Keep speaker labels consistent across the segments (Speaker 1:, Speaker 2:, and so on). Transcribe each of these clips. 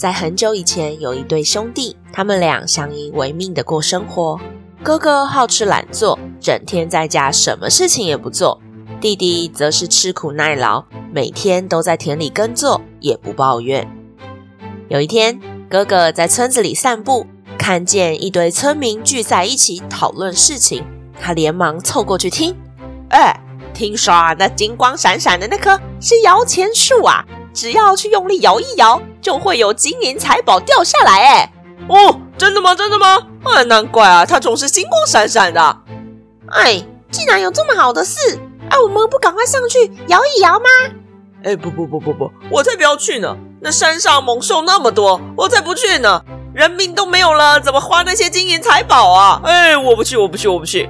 Speaker 1: 在很久以前，有一对兄弟，他们俩相依为命的过生活。哥哥好吃懒做，整天在家什么事情也不做；弟弟则是吃苦耐劳，每天都在田里耕作，也不抱怨。有一天，哥哥在村子里散步，看见一堆村民聚在一起讨论事情，他连忙凑过去听。哎，听说啊，那金光闪闪的那棵是摇钱树啊！只要去用力摇一摇，就会有金银财宝掉下来。哎，
Speaker 2: 哦，真的吗？真的吗？哎，难怪啊，它总是金光闪闪的。
Speaker 3: 哎，竟然有这么好的事，哎，我们不赶快上去摇一摇吗？
Speaker 2: 哎，不不不不不，我才不要去呢！那山上猛兽那么多，我才不去呢！人命都没有了，怎么花那些金银财宝啊？哎，我不去，我不去，我不去。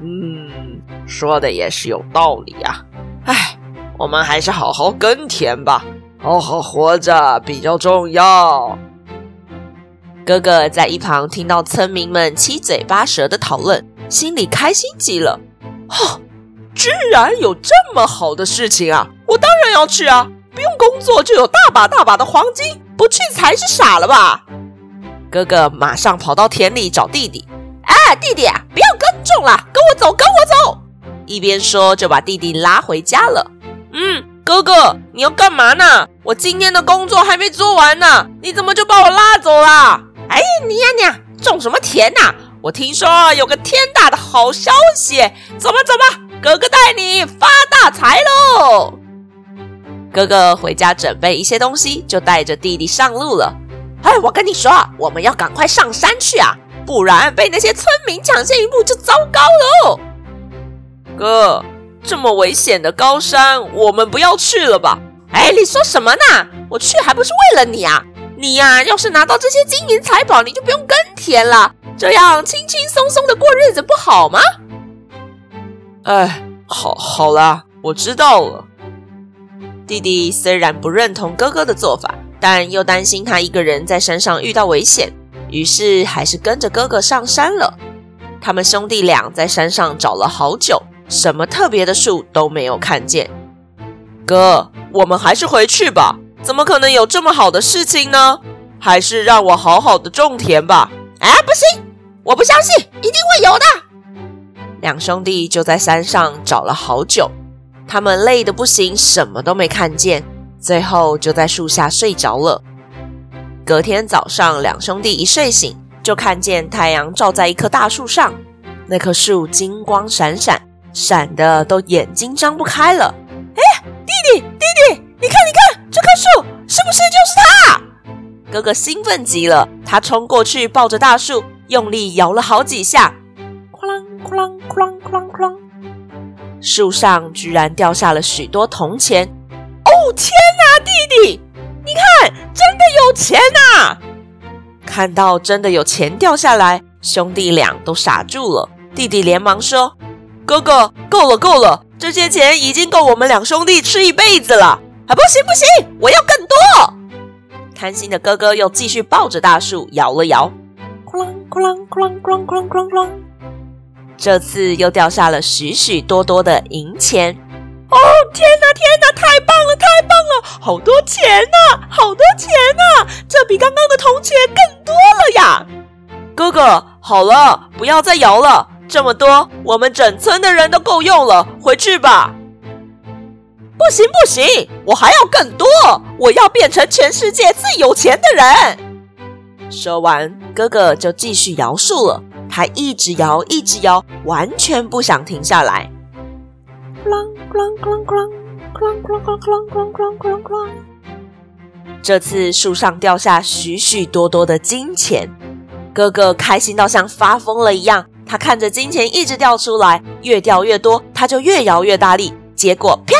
Speaker 2: 嗯，说的也是有道理啊。哎。我们还是好好耕田吧，好好活着比较重要。
Speaker 1: 哥哥在一旁听到村民们七嘴八舌的讨论，心里开心极了。
Speaker 2: 哈，居然有这么好的事情啊！我当然要去啊！不用工作就有大把大把的黄金，不去才是傻了吧？
Speaker 1: 哥哥马上跑到田里找弟弟。哎，弟弟，不要耕种了，跟我走，跟我走！一边说就把弟弟拉回家了。
Speaker 2: 嗯，哥哥，你要干嘛呢？我今天的工作还没做完呢，你怎么就把我拉走了？
Speaker 3: 哎，你呀你呀，种什么田呐？
Speaker 2: 我听说有个天大的好消息，走吧走吧，哥哥带你发大财喽！
Speaker 1: 哥哥回家准备一些东西，就带着弟弟上路了。
Speaker 3: 哎，我跟你说，我们要赶快上山去啊，不然被那些村民抢先一步就糟糕了。
Speaker 2: 哥。这么危险的高山，我们不要去了吧？
Speaker 3: 哎，你说什么呢？我去还不是为了你啊！你呀，要是拿到这些金银财宝，你就不用耕田了，这样轻轻松松的过日子不好吗？
Speaker 2: 哎，好，好啦，我知道了。
Speaker 1: 弟弟虽然不认同哥哥的做法，但又担心他一个人在山上遇到危险，于是还是跟着哥哥上山了。他们兄弟俩在山上找了好久。什么特别的树都没有看见，
Speaker 2: 哥，我们还是回去吧。怎么可能有这么好的事情呢？还是让我好好的种田吧。
Speaker 3: 哎，不行，我不相信，一定会有的。
Speaker 1: 两兄弟就在山上找了好久，他们累得不行，什么都没看见，最后就在树下睡着了。隔天早上，两兄弟一睡醒，就看见太阳照在一棵大树上，那棵树金光闪闪。闪的都眼睛张不开了！
Speaker 3: 哎，弟弟，弟弟，你看，你看，这棵树是不是就是它？
Speaker 1: 哥哥兴奋极了，他冲过去抱着大树，用力摇了好几下，哐啷哐啷哐啷哐啷哐啷，树上居然掉下了许多铜钱！
Speaker 3: 哦，天哪，弟弟，你看，真的有钱呐！
Speaker 1: 看到真的有钱掉下来，兄弟俩都傻住了。弟弟连忙说。
Speaker 2: 哥哥，够了够了，这些钱已经够我们两兄弟吃一辈子了。
Speaker 3: 啊，不行不行，我要更多！
Speaker 1: 贪心的哥哥又继续抱着大树摇了摇，哐啷哐啷哐啷哐啷哐啷哐。这次又掉下了许许多多的银钱。
Speaker 3: 哦，天哪天哪，太棒了太棒了，好多钱呐，好多钱呐，这比刚刚的铜钱更多了呀！
Speaker 2: 哥哥，好了，不要再摇了。这么多我们整村的人都够用了回去吧。
Speaker 3: 不行不行我还要更多我要变成全世界最有钱的人。
Speaker 1: 说完哥哥就继续摇树了他一直摇一直摇完全不想停下来。这次树上掉下许许多多的金钱哥哥开心到像发疯了一样他看着金钱一直掉出来，越掉越多，他就越摇越大力，结果啪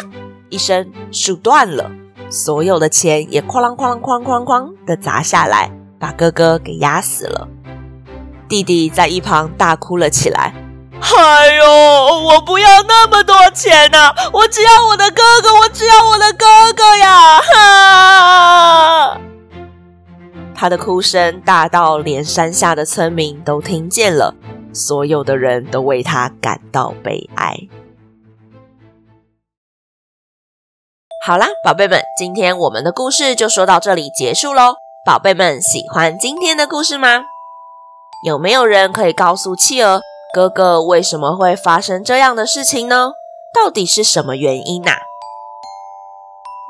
Speaker 1: 一声，树断了，所有的钱也哐啷哐啷哐啷哐的砸下来，把哥哥给压死了。弟弟在一旁大哭了起来。
Speaker 2: 哎呦，我不要那么多钱呐！我只要我的哥哥，我只要我的哥哥呀！哈！
Speaker 1: 他的哭声大到连山下的村民都听见了，所有的人都为他感到悲哀。好啦，宝贝们，今天我们的故事就说到这里结束喽。宝贝们，喜欢今天的故事吗？有没有人可以告诉企鹅？哥哥为什么会发生这样的事情呢？到底是什么原因呐？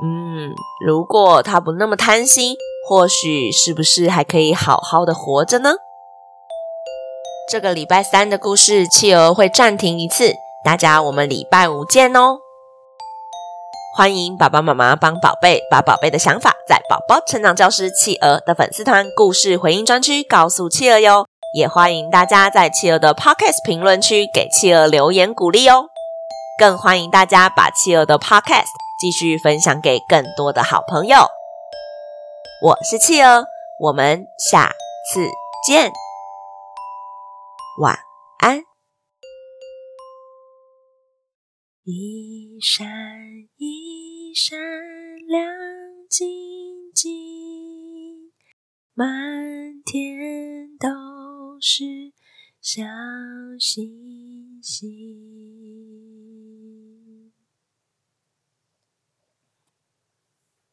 Speaker 1: 嗯，如果他不那么贪心，或许是不是还可以好好的活着呢？这个礼拜三的故事，企鹅会暂停一次，大家我们礼拜五见哦。欢迎爸爸妈妈帮宝贝把宝贝的想法在宝宝成长教室企鹅的粉丝团故事回应专区告诉企鹅哟。也欢迎大家在企鹅的 Podcast 评论区给企鹅留言鼓励哦，更欢迎大家把企鹅的 Podcast 继续分享给更多的好朋友。我是企鹅，我们下次见，晚安。一闪一闪亮晶晶，满天都是小星星。